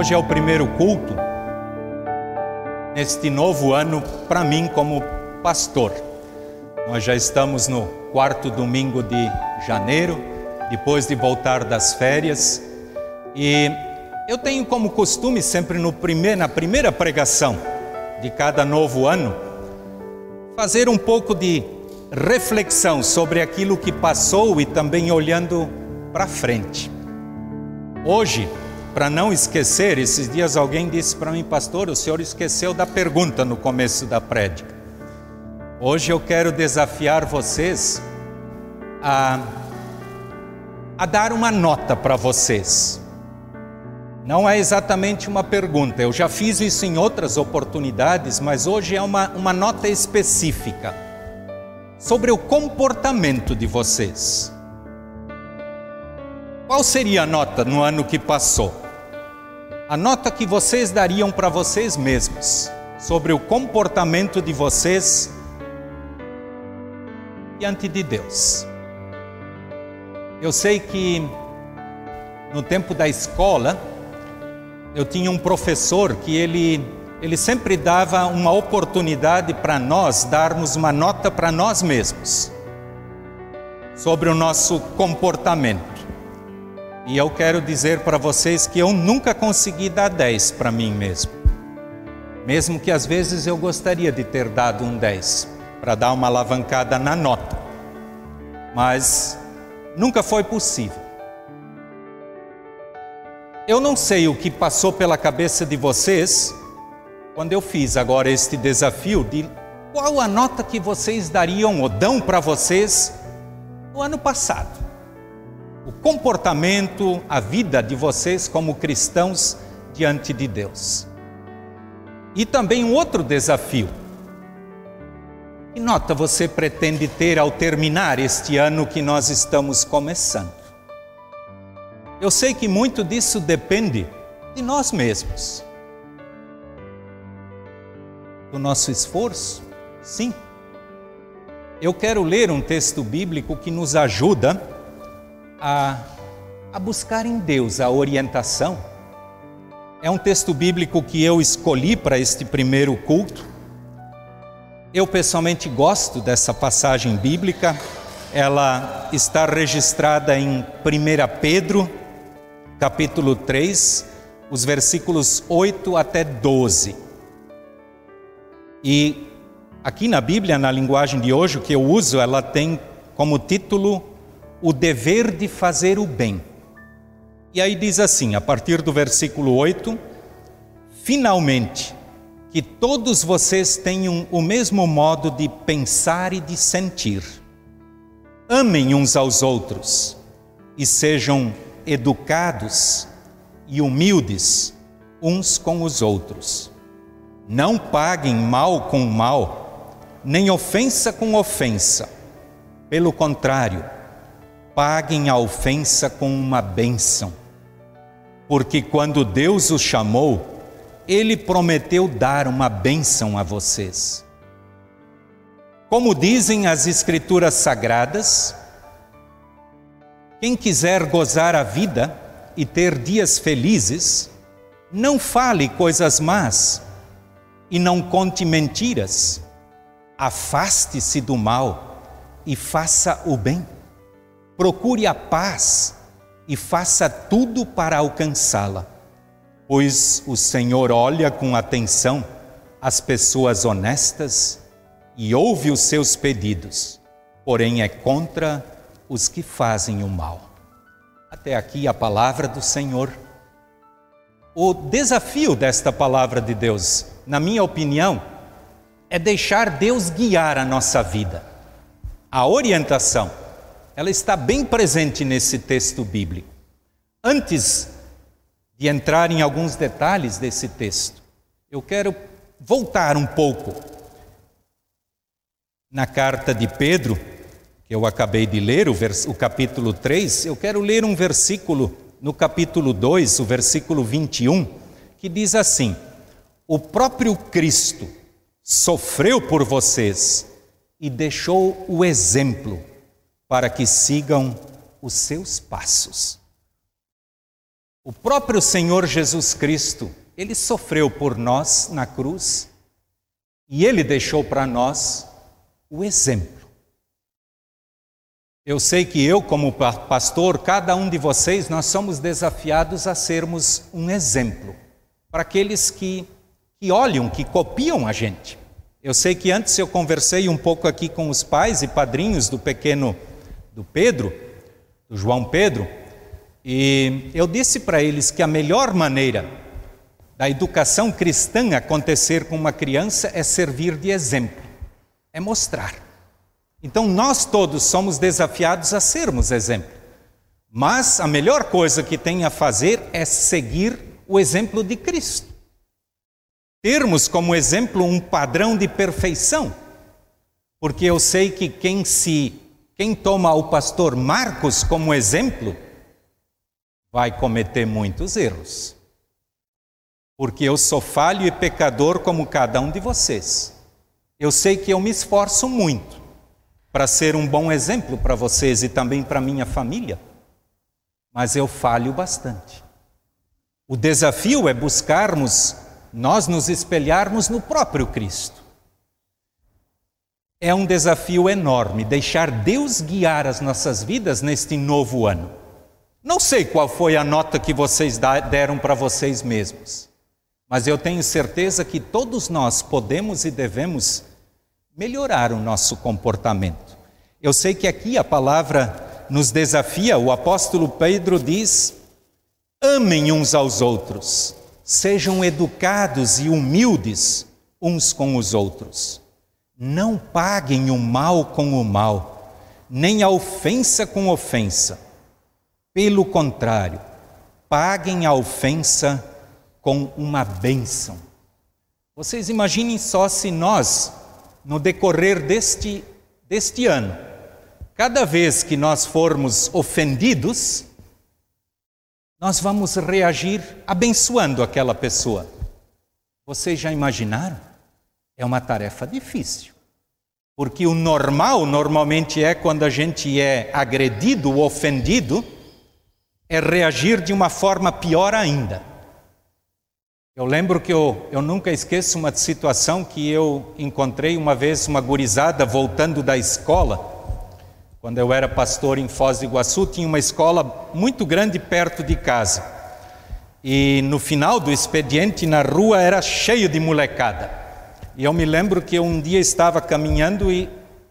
Hoje é o primeiro culto neste novo ano para mim como pastor. Nós já estamos no quarto domingo de janeiro, depois de voltar das férias, e eu tenho como costume sempre no primeir, na primeira pregação de cada novo ano fazer um pouco de reflexão sobre aquilo que passou e também olhando para frente. Hoje, para não esquecer, esses dias alguém disse para mim, pastor, o senhor esqueceu da pergunta no começo da prédica. Hoje eu quero desafiar vocês a, a dar uma nota para vocês. Não é exatamente uma pergunta, eu já fiz isso em outras oportunidades, mas hoje é uma, uma nota específica sobre o comportamento de vocês. Qual seria a nota no ano que passou? A nota que vocês dariam para vocês mesmos sobre o comportamento de vocês diante de Deus. Eu sei que no tempo da escola eu tinha um professor que ele ele sempre dava uma oportunidade para nós darmos uma nota para nós mesmos sobre o nosso comportamento. E eu quero dizer para vocês que eu nunca consegui dar 10 para mim mesmo. Mesmo que às vezes eu gostaria de ter dado um 10 para dar uma alavancada na nota. Mas nunca foi possível. Eu não sei o que passou pela cabeça de vocês quando eu fiz agora este desafio de qual a nota que vocês dariam ou dão para vocês no ano passado comportamento, a vida de vocês como cristãos diante de Deus. E também um outro desafio. Que nota você pretende ter ao terminar este ano que nós estamos começando? Eu sei que muito disso depende de nós mesmos. Do nosso esforço, sim. Eu quero ler um texto bíblico que nos ajuda a, a buscar em Deus a orientação. É um texto bíblico que eu escolhi para este primeiro culto. Eu pessoalmente gosto dessa passagem bíblica. Ela está registrada em 1 Pedro, capítulo 3, os versículos 8 até 12. E aqui na Bíblia, na linguagem de hoje, o que eu uso, ela tem como título o dever de fazer o bem. E aí diz assim, a partir do versículo 8: Finalmente, que todos vocês tenham o mesmo modo de pensar e de sentir. Amem uns aos outros e sejam educados e humildes uns com os outros. Não paguem mal com mal, nem ofensa com ofensa. Pelo contrário, paguem a ofensa com uma bênção. Porque quando Deus os chamou, Ele prometeu dar uma bênção a vocês. Como dizem as Escrituras Sagradas, quem quiser gozar a vida e ter dias felizes, não fale coisas más e não conte mentiras. Afaste-se do mal e faça o bem procure a paz e faça tudo para alcançá-la, pois o Senhor olha com atenção as pessoas honestas e ouve os seus pedidos, porém é contra os que fazem o mal. Até aqui a palavra do Senhor. O desafio desta palavra de Deus, na minha opinião, é deixar Deus guiar a nossa vida. A orientação ela está bem presente nesse texto bíblico. Antes de entrar em alguns detalhes desse texto, eu quero voltar um pouco na carta de Pedro, que eu acabei de ler, o, vers, o capítulo 3, eu quero ler um versículo no capítulo 2, o versículo 21, que diz assim: O próprio Cristo sofreu por vocês e deixou o exemplo para que sigam os seus passos. O próprio Senhor Jesus Cristo, ele sofreu por nós na cruz e ele deixou para nós o exemplo. Eu sei que eu, como pastor, cada um de vocês, nós somos desafiados a sermos um exemplo para aqueles que, que olham, que copiam a gente. Eu sei que antes eu conversei um pouco aqui com os pais e padrinhos do pequeno do Pedro, do João Pedro, e eu disse para eles que a melhor maneira da educação cristã acontecer com uma criança é servir de exemplo, é mostrar. Então nós todos somos desafiados a sermos exemplo. Mas a melhor coisa que tem a fazer é seguir o exemplo de Cristo. Termos como exemplo um padrão de perfeição. Porque eu sei que quem se quem toma o pastor Marcos como exemplo vai cometer muitos erros. Porque eu sou falho e pecador como cada um de vocês. Eu sei que eu me esforço muito para ser um bom exemplo para vocês e também para minha família, mas eu falho bastante. O desafio é buscarmos, nós nos espelharmos no próprio Cristo. É um desafio enorme deixar Deus guiar as nossas vidas neste novo ano. Não sei qual foi a nota que vocês deram para vocês mesmos, mas eu tenho certeza que todos nós podemos e devemos melhorar o nosso comportamento. Eu sei que aqui a palavra nos desafia, o apóstolo Pedro diz: amem uns aos outros, sejam educados e humildes uns com os outros. Não paguem o mal com o mal, nem a ofensa com ofensa. Pelo contrário, paguem a ofensa com uma bênção. Vocês imaginem só se nós no decorrer deste, deste ano, cada vez que nós formos ofendidos, nós vamos reagir abençoando aquela pessoa. Vocês já imaginaram? É uma tarefa difícil. Porque o normal, normalmente é quando a gente é agredido ou ofendido, é reagir de uma forma pior ainda. Eu lembro que eu, eu nunca esqueço uma situação que eu encontrei uma vez uma gurizada voltando da escola. Quando eu era pastor em Foz do Iguaçu, tinha uma escola muito grande perto de casa. E no final do expediente, na rua, era cheio de molecada. E eu me lembro que um dia estava caminhando e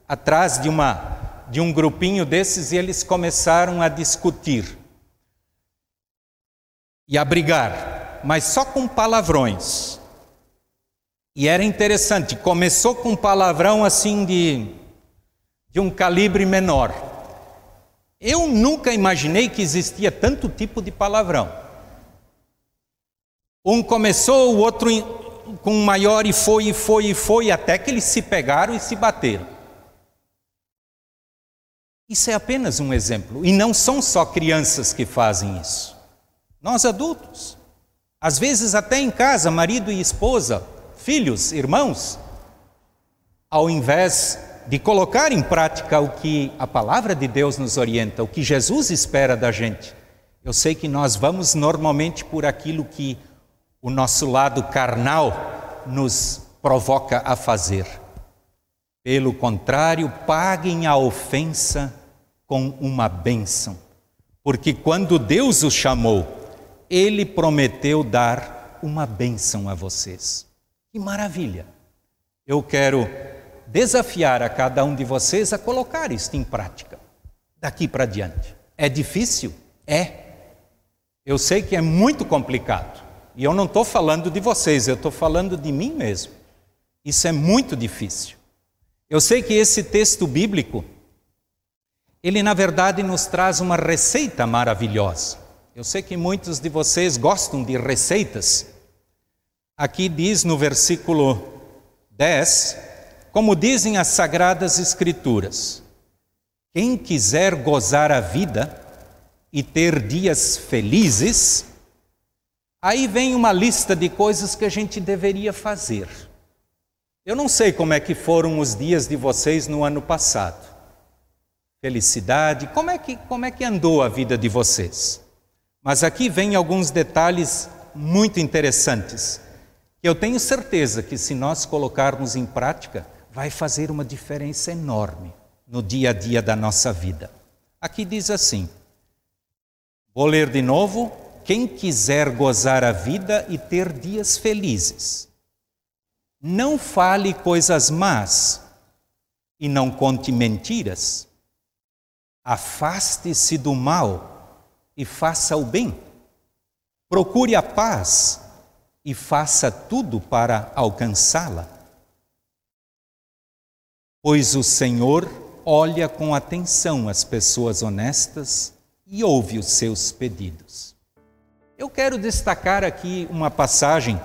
atrás de uma de um grupinho desses e eles começaram a discutir e a brigar mas só com palavrões. E era interessante, começou com um palavrão assim de, de um calibre menor. Eu nunca imaginei que existia tanto tipo de palavrão. Um começou, o outro com maior e foi, e foi, e foi, até que eles se pegaram e se bateram. Isso é apenas um exemplo. E não são só crianças que fazem isso. Nós adultos. Às vezes, até em casa, marido e esposa, filhos, irmãos, ao invés de colocar em prática o que a palavra de Deus nos orienta, o que Jesus espera da gente, eu sei que nós vamos normalmente por aquilo que o nosso lado carnal nos provoca a fazer. Pelo contrário, paguem a ofensa com uma bênção, porque quando Deus os chamou, ele prometeu dar uma bênção a vocês. Que maravilha! Eu quero desafiar a cada um de vocês a colocar isto em prática, daqui para diante. É difícil? É. Eu sei que é muito complicado. E eu não estou falando de vocês, eu estou falando de mim mesmo. Isso é muito difícil. Eu sei que esse texto bíblico, ele na verdade nos traz uma receita maravilhosa. Eu sei que muitos de vocês gostam de receitas. Aqui diz no versículo 10, como dizem as sagradas Escrituras: quem quiser gozar a vida e ter dias felizes, aí vem uma lista de coisas que a gente deveria fazer. Eu não sei como é que foram os dias de vocês no ano passado. Felicidade, como é que, como é que andou a vida de vocês? Mas aqui vem alguns detalhes muito interessantes, eu tenho certeza que se nós colocarmos em prática, vai fazer uma diferença enorme no dia a dia da nossa vida. Aqui diz assim: Vou ler de novo. Quem quiser gozar a vida e ter dias felizes, não fale coisas más e não conte mentiras. Afaste-se do mal e faça o bem. Procure a paz e faça tudo para alcançá-la. Pois o Senhor olha com atenção as pessoas honestas e ouve os seus pedidos. Eu quero destacar aqui uma passagem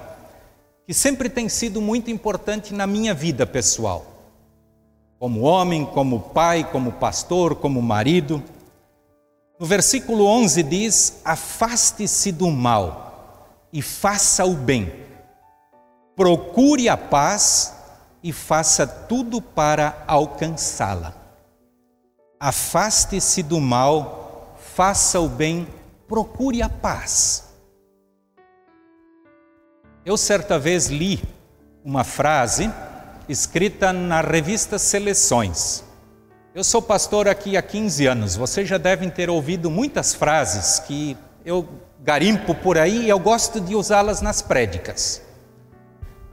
que sempre tem sido muito importante na minha vida pessoal. Como homem, como pai, como pastor, como marido. No versículo 11 diz: Afaste-se do mal e faça o bem. Procure a paz e faça tudo para alcançá-la. Afaste-se do mal faça o bem, procure a paz. Eu certa vez li uma frase escrita na revista Seleções. Eu sou pastor aqui há 15 anos, vocês já devem ter ouvido muitas frases que eu garimpo por aí e eu gosto de usá-las nas prédicas.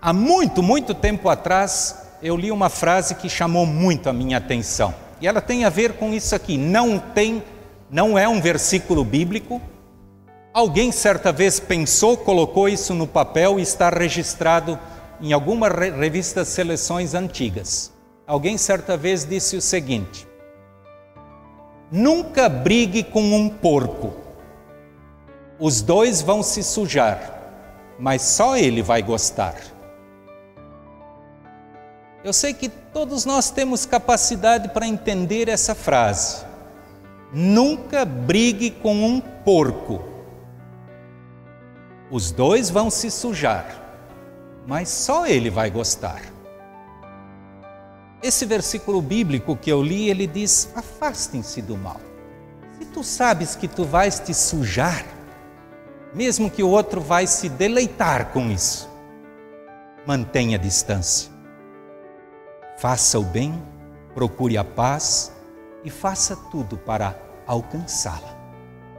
Há muito, muito tempo atrás, eu li uma frase que chamou muito a minha atenção. E ela tem a ver com isso aqui: não tem não é um versículo bíblico. Alguém certa vez pensou, colocou isso no papel e está registrado em alguma revista Seleções antigas. Alguém certa vez disse o seguinte: Nunca brigue com um porco. Os dois vão se sujar, mas só ele vai gostar. Eu sei que todos nós temos capacidade para entender essa frase. Nunca brigue com um porco. Os dois vão se sujar, mas só ele vai gostar. Esse versículo bíblico que eu li, ele diz: afastem-se do mal. Se tu sabes que tu vais te sujar, mesmo que o outro vai se deleitar com isso, mantenha distância. Faça o bem, procure a paz e faça tudo para alcançá-la.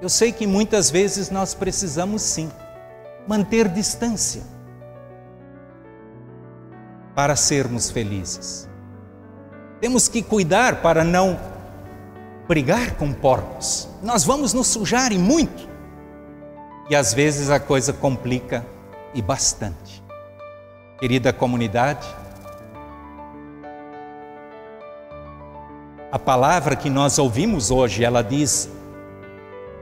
Eu sei que muitas vezes nós precisamos sim manter distância para sermos felizes. Temos que cuidar para não brigar com porcos. Nós vamos nos sujar e muito. E às vezes a coisa complica e bastante. Querida comunidade, A palavra que nós ouvimos hoje, ela diz: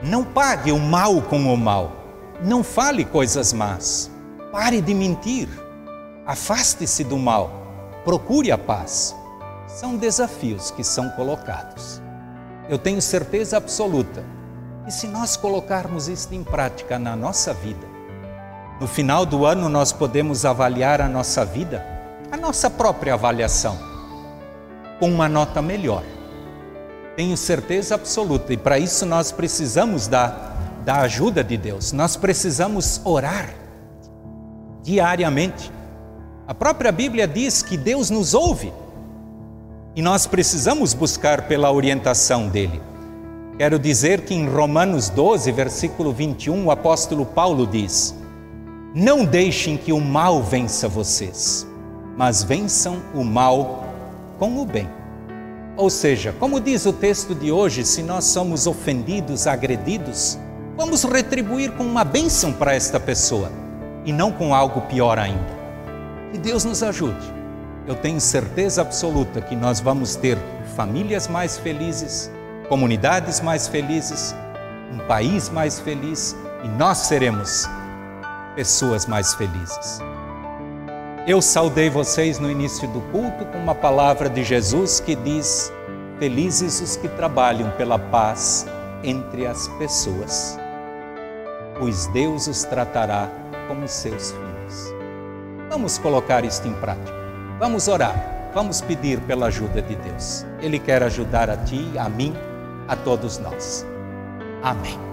não pague o mal com o mal, não fale coisas más, pare de mentir, afaste-se do mal, procure a paz. São desafios que são colocados. Eu tenho certeza absoluta que se nós colocarmos isto em prática na nossa vida, no final do ano nós podemos avaliar a nossa vida, a nossa própria avaliação, com uma nota melhor tenho certeza absoluta, e para isso nós precisamos da, da ajuda de Deus, nós precisamos orar diariamente. A própria Bíblia diz que Deus nos ouve e nós precisamos buscar pela orientação dele. Quero dizer que em Romanos 12, versículo 21, o apóstolo Paulo diz: Não deixem que o mal vença vocês, mas vençam o mal com o bem. Ou seja, como diz o texto de hoje, se nós somos ofendidos, agredidos, vamos retribuir com uma bênção para esta pessoa e não com algo pior ainda. Que Deus nos ajude. Eu tenho certeza absoluta que nós vamos ter famílias mais felizes, comunidades mais felizes, um país mais feliz e nós seremos pessoas mais felizes. Eu saudei vocês no início do culto com uma palavra de Jesus que diz: Felizes os que trabalham pela paz entre as pessoas, pois Deus os tratará como seus filhos. Vamos colocar isto em prática. Vamos orar. Vamos pedir pela ajuda de Deus. Ele quer ajudar a ti, a mim, a todos nós. Amém.